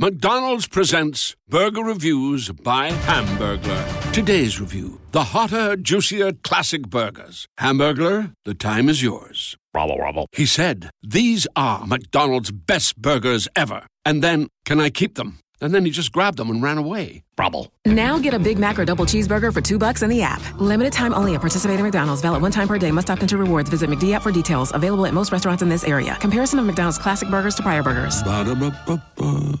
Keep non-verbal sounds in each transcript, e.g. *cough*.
McDonald's presents Burger Reviews by Hamburglar. Today's review the hotter, juicier classic burgers. Hamburglar, the time is yours. Rubble, rubble. He said, These are McDonald's best burgers ever. And then, can I keep them? And then he just grabbed them and ran away. Rubble. Now get a Big Mac or double cheeseburger for two bucks in the app. Limited time only at participating McDonald's. Valid one time per day. Must opt into rewards. Visit McD app for details. Available at most restaurants in this area. Comparison of McDonald's classic burgers to prior burgers. Ba-da-ba-ba-ba.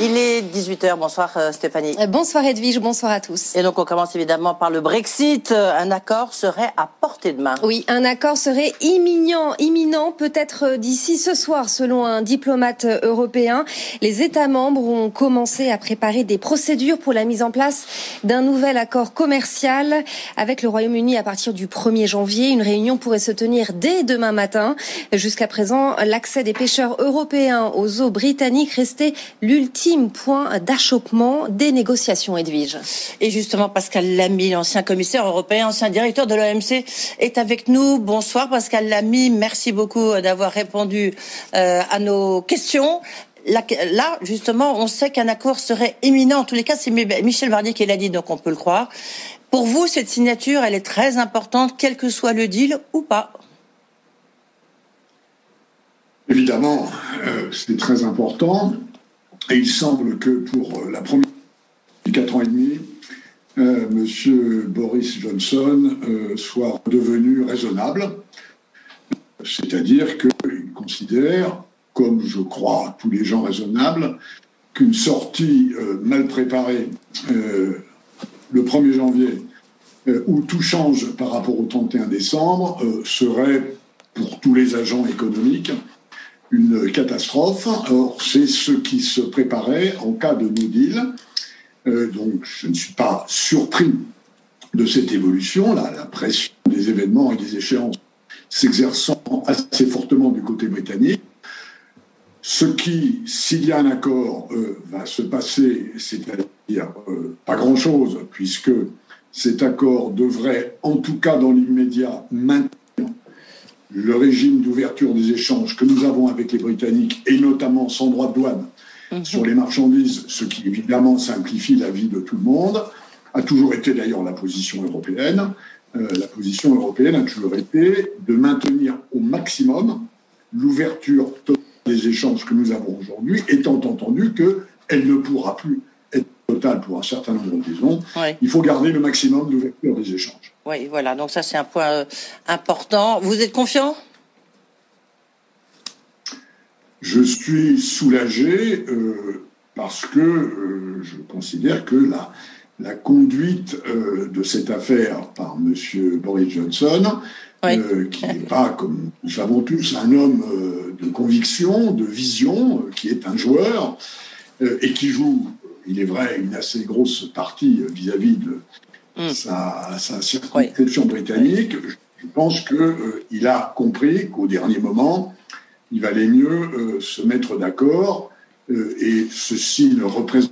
Il est 18h. Bonsoir euh, Stéphanie. Euh, Bonsoir Edwige, bonsoir à tous. Et donc on commence évidemment par le Brexit. Euh, Un accord serait à portée de main. Oui, un accord serait imminent, imminent, peut-être d'ici ce soir, selon un diplomate européen. Les États membres ont commencé à préparer des procédures pour la mise en place d'un nouvel accord commercial avec le Royaume-Uni à partir du 1er janvier. Une réunion pourrait se tenir dès demain matin. Jusqu'à présent, l'accès des pêcheurs européens aux eaux britanniques restait l'ultime point d'achoppement des négociations, Edwige. Et justement, Pascal Lamy, l'ancien commissaire européen, ancien directeur de l'OMC, est avec nous. Bonsoir Pascal Lamy. Merci beaucoup d'avoir répondu euh, à nos questions. Là, là, justement, on sait qu'un accord serait imminent. En tous les cas, c'est Michel Barnier qui l'a dit, donc on peut le croire. Pour vous, cette signature, elle est très importante, quel que soit le deal ou pas. Évidemment, euh, c'est très important. Et il semble que pour euh, la première quatre ans et demi, euh, Monsieur Boris Johnson euh, soit devenu raisonnable, c'est-à-dire qu'il considère, comme je crois tous les gens raisonnables, qu'une sortie mal préparée le 1er janvier, où tout change par rapport au 31 décembre, serait pour tous les agents économiques une catastrophe. Or, c'est ce qui se préparait en cas de no deal. Euh, donc, je ne suis pas surpris de cette évolution, là, la pression des événements et des échéances s'exerçant assez fortement du côté britannique. Ce qui, s'il y a un accord, euh, va se passer, c'est-à-dire euh, pas grand-chose, puisque cet accord devrait, en tout cas dans l'immédiat, maintenir le régime d'ouverture des échanges que nous avons avec les Britanniques, et notamment sans droit de douane sur les marchandises, ce qui évidemment simplifie la vie de tout le monde, a toujours été d'ailleurs la position européenne. Euh, la position européenne a toujours été de maintenir au maximum l'ouverture totale des échanges que nous avons aujourd'hui, étant entendu qu'elle ne pourra plus pour un certain nombre de raisons. Ouais. Il faut garder le maximum d'ouverture des échanges. Oui, voilà. Donc ça, c'est un point euh, important. Vous êtes confiant? Je suis soulagé euh, parce que euh, je considère que la, la conduite de cette affaire par M. Boris Johnson, Oui. qui n'est pas, comme nous savons tous, un homme de conviction, de vision, qui est un joueur et qui joue, il est vrai, une assez grosse partie euh, vis-à-vis de Mm. sa, sa circonscription britannique. Je, pense qu'il a compris qu'au dernier moment, il valait mieux euh, se mettre d'accord euh, et ceci ne représente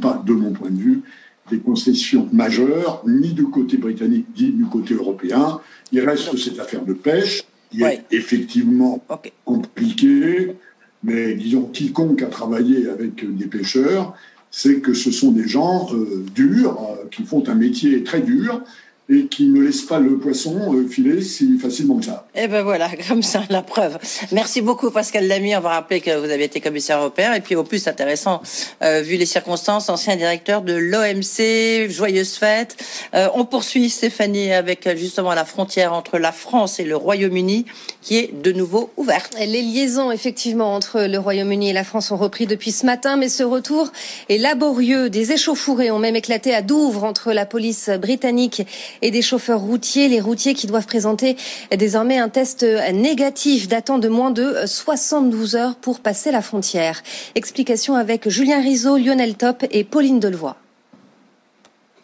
pas, de mon point de vue, des concessions majeures, ni du côté britannique, ni du côté européen. Il reste cette affaire de pêche, qui Ouais. est effectivement compliquée, mais disons, quiconque a travaillé avec euh, des pêcheurs, c'est que ce sont des gens euh, durs, euh, qui font un métier très dur, et qui ne laisse pas le poisson euh, filer si facilement que ça. Et eh ben voilà, *laughs* comme ça, la preuve. Merci beaucoup Pascal Lamy. On va rappeler que vous avez été commissaire européen et puis au plus intéressant, euh, vu les circonstances, ancien directeur de l'OMC. Joyeuse fête. Euh, on poursuit Stéphanie avec justement la frontière entre la France et le Royaume-Uni qui est de nouveau ouverte. Les liaisons effectivement entre le Royaume-Uni et la France ont repris depuis ce matin, mais ce retour est laborieux. Des échauffourées ont même éclaté à Douvres entre la police britannique et des chauffeurs routiers. Les routiers qui doivent présenter désormais un test négatif datant de moins de 72 heures pour passer la frontière. Explication avec Julien Rizzo, Lionel Top et Pauline Delevoye.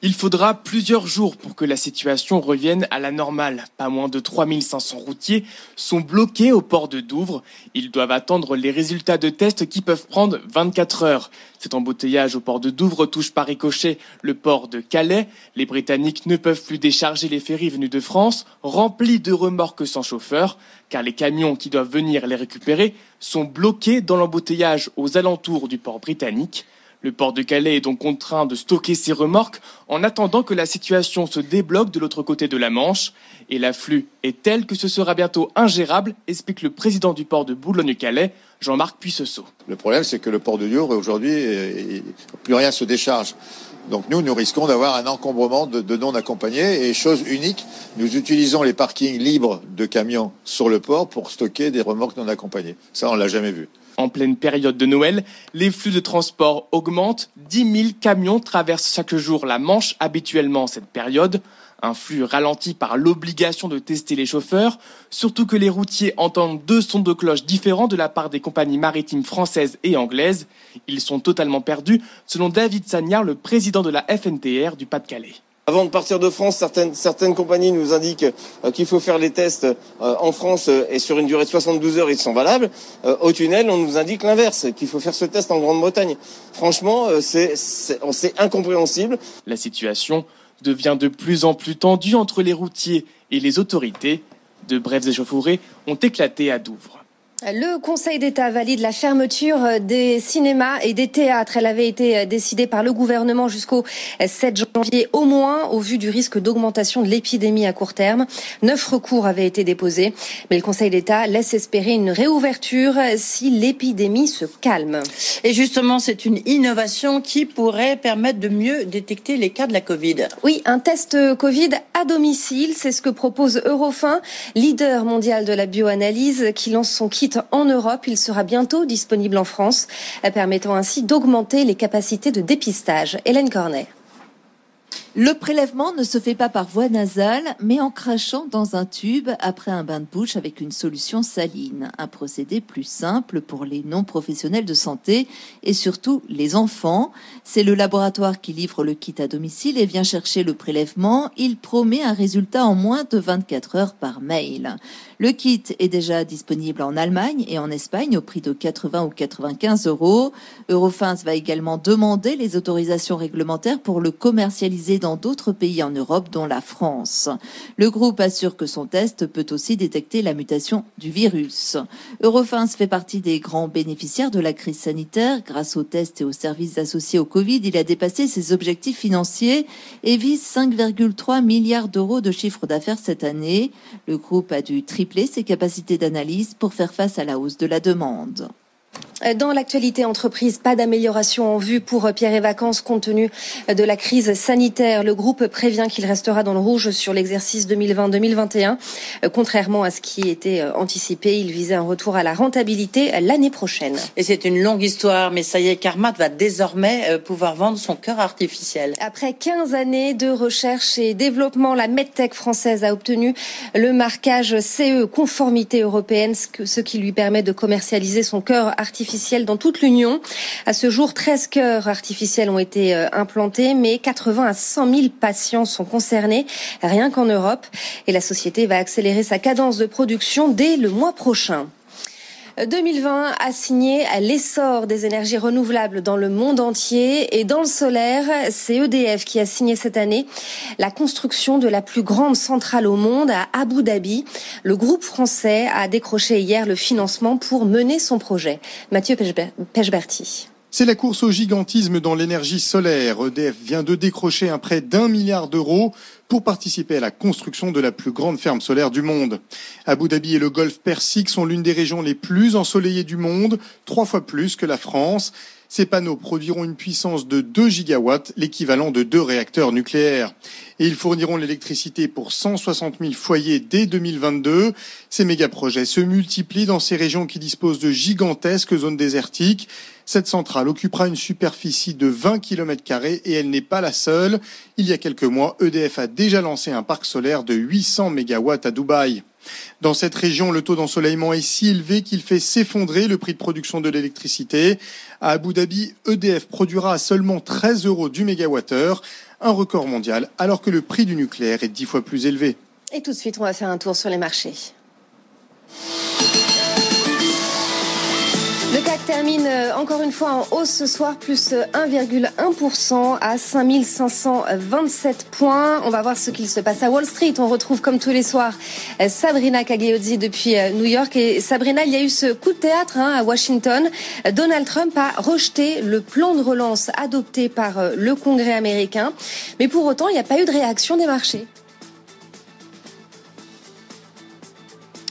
Il faudra plusieurs jours pour que la situation revienne à la normale. Pas moins de 3500 routiers sont bloqués au port de Douvres. Ils doivent attendre les résultats de tests qui peuvent prendre 24 heures. Cet embouteillage au port de Douvres touche par ricochet le port de Calais. Les Britanniques ne peuvent plus décharger les ferries venues de France, remplis de remorques sans chauffeur, car les camions qui doivent venir les récupérer sont bloqués dans l'embouteillage aux alentours du port britannique. Le port de Calais est donc contraint de stocker ses remorques en attendant que la situation se débloque de l'autre côté de la Manche. Et l'afflux est tel que ce sera bientôt ingérable, explique le président du port de Boulogne-Calais, Jean-Marc Puissesseau. Le problème, c'est que le port de Lyon, aujourd'hui, plus rien se décharge. Donc nous, nous risquons d'avoir un encombrement de, non accompagnés. Et chose unique, nous utilisons les parkings libres de camions sur le port pour stocker des remorques non accompagnées. Ça, on l'a jamais vu. En pleine période de Noël, les flux de transport augmentent. 10 000 camions traversent chaque jour la Manche habituellement en cette période. Un flux ralenti par l'obligation de tester les chauffeurs, surtout que les routiers entendent deux sons de cloche différents de la part des compagnies maritimes françaises et anglaises. Ils sont totalement perdus, selon David Sagnard, le président de la FNTR du Pas-de-Calais. Avant de partir de France, certaines, compagnies nous indiquent euh, qu'il faut faire les tests euh, en France euh, et sur une durée de 72 heures, ils sont valables. au tunnel, on nous indique l'inverse, qu'il faut faire ce test en Grande-Bretagne. Franchement, c'est incompréhensible. La situation devient de plus en plus tendue entre les routiers et les autorités. De brèves échauffourées ont éclaté à Douvres. Le Conseil d'État valide la fermeture des cinémas et des théâtres. Elle avait été décidée par le gouvernement jusqu'au 7 janvier au moins, au vu du risque d'augmentation de l'épidémie à court terme. Neuf recours avaient été déposés, mais le Conseil d'État laisse espérer une réouverture si l'épidémie se calme. Et justement, c'est une innovation qui pourrait permettre de mieux détecter les cas de la Covid. Oui, un test Covid à domicile, c'est ce que propose Eurofin, leader mondial de la bioanalyse, qui lance son kit en Europe. Il sera bientôt disponible en France, permettant ainsi d'augmenter les capacités de dépistage. Hélène Cornet. Le prélèvement ne se fait pas par voie nasale, mais en crachant dans un tube après un bain de bouche avec une solution saline. Un procédé plus simple pour les non-professionnels de santé et surtout les enfants. C'est le laboratoire qui livre le kit à domicile et vient chercher le prélèvement. Il promet un résultat en moins de 24 heures par mail. Le kit est déjà disponible en Allemagne et en Espagne au prix de 80 ou 95 euros. Eurofins va également demander les autorisations réglementaires pour le commercialiser dans d'autres pays en Europe, dont la France. Le groupe assure que son test peut aussi détecter la mutation du virus. Eurofins fait partie des grands bénéficiaires de la crise sanitaire. Grâce aux tests et aux services associés au Covid, il a dépassé ses objectifs financiers et vise 5,3 milliards d'euros de chiffre d'affaires cette année. Le groupe a dû tripler ses capacités d'analyse pour faire face à la hausse de la demande. Dans l'actualité entreprise, pas d'amélioration en vue pour Pierre et Vacances compte tenu de la crise sanitaire. Le groupe prévient qu'il restera dans le rouge sur l'exercice 2020-2021. Contrairement à ce qui était anticipé, il visait un retour à la rentabilité l'année prochaine. Et c'est une longue histoire, mais ça y est, Carmat va désormais euh, pouvoir vendre son cœur artificiel. Après 15 années de recherche et développement, la MedTech française a obtenu le marquage CE, conformité européenne, ce qui lui permet de commercialiser son cœur dans toute l'Union. À ce jour, 13 cœurs artificiels ont été euh, implantés, mais 80 à 100 000 patients sont concernés, rien qu'en Europe. Et la société va accélérer sa cadence de production dès le mois prochain. 2020 a signé l'essor des énergies renouvelables dans le monde entier et dans le solaire, c'est EDF qui a signé cette année la construction de la plus grande centrale au monde à Abu Dhabi. Le groupe français a décroché hier le financement pour mener son projet. Mathieu Pechberti. C'est la course au gigantisme dans l'énergie solaire. EDF vient de décrocher un prêt d'un milliard d'euros pour participer à la construction de la plus grande ferme solaire du monde. Abu Dhabi et le golfe Persique sont l'une des régions les plus ensoleillées du monde, trois fois plus que la France. Ces panneaux produiront une puissance de 2 gigawatts, l'équivalent de deux réacteurs nucléaires. Et ils fourniront l'électricité pour 160 000 foyers dès 2022. Ces méga-projets se multiplient dans ces régions qui disposent de gigantesques zones désertiques. Cette centrale occupera une superficie de 20 km et elle n'est pas la seule. Il y a quelques mois, EDF a déjà lancé un parc solaire de 800 MW à Dubaï. Dans cette région, le taux d'ensoleillement est si élevé qu'il fait s'effondrer le prix de production de l'électricité. À Abu Dhabi, EDF produira à seulement 13 euros du mégawattheure, un record mondial, alors que le prix du nucléaire est dix fois plus élevé. Et tout de suite, on va faire un tour sur les marchés. Le CAC termine euh, encore une fois en hausse ce soir, plus 1,1% euh, à 5527 points. On va voir ce qu'il se passe à Wall Street. On retrouve comme tous les soirs euh, Sabrina Cagliozzi depuis New York. Et Sabrina, il y a eu ce coup de théâtre hein, à Washington. Donald Trump a rejeté le plan de relance adopté par le Congrès américain. Mais pour autant, il n'y a pas eu de réaction des marchés.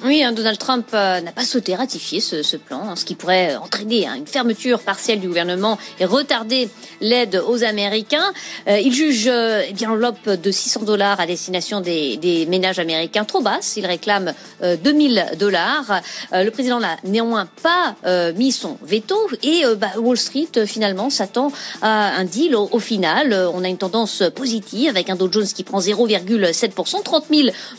Oui, hein, Donald Trump euh, n'a pas souhaité ratifier ce, plan, hein, ce qui pourrait entraîner hein, une fermeture partielle du gouvernement et retarder l'aide aux Américains. Euh, il juge euh, eh bien l'enveloppe de 600 dollars à destination des, ménages américains trop basse. Il réclame 2000 dollars. le président n'a néanmoins pas mis son veto et bah, Wall Street finalement s'attend à un deal au, final. On a une tendance positive avec un Dow Jones qui prend 0,7%, 30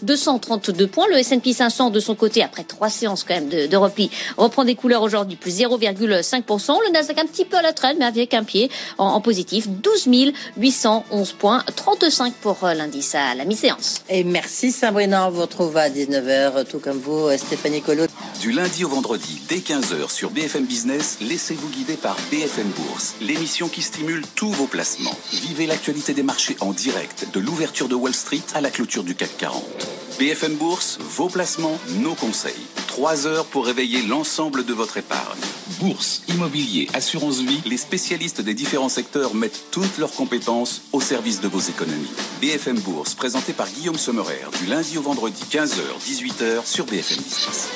232 points. Le S&P 500 de son côté, après trois séances quand même de, repli, reprend des couleurs aujourd'hui, plus 0,5%. Le Nasdaq un petit peu à la traîne, mais avec un pied en, positif, 12 811 points, 35 pour euh, l'indice à la mi-séance. Et merci Sabrina, on vous retrouve à 19h, tout comme vous, euh, Stéphanie Collot. Du lundi au vendredi, dès 15h sur BFM Business, laissez-vous guider par BFM Bourse, l'émission qui stimule tous vos placements. Vivez l'actualité des marchés en direct, de l'ouverture de Wall Street à la clôture du CAC 40. BFM Bourse, vos placements, nos conseils. Trois heures pour réveiller l'ensemble de votre épargne. Bourse, immobilier, assurance vie, les spécialistes des différents secteurs mettent toutes leurs compétences au service de vos économies. BFM Bourse, présenté par Guillaume Sommerer, du lundi au vendredi 15h, 18h sur BFM Business.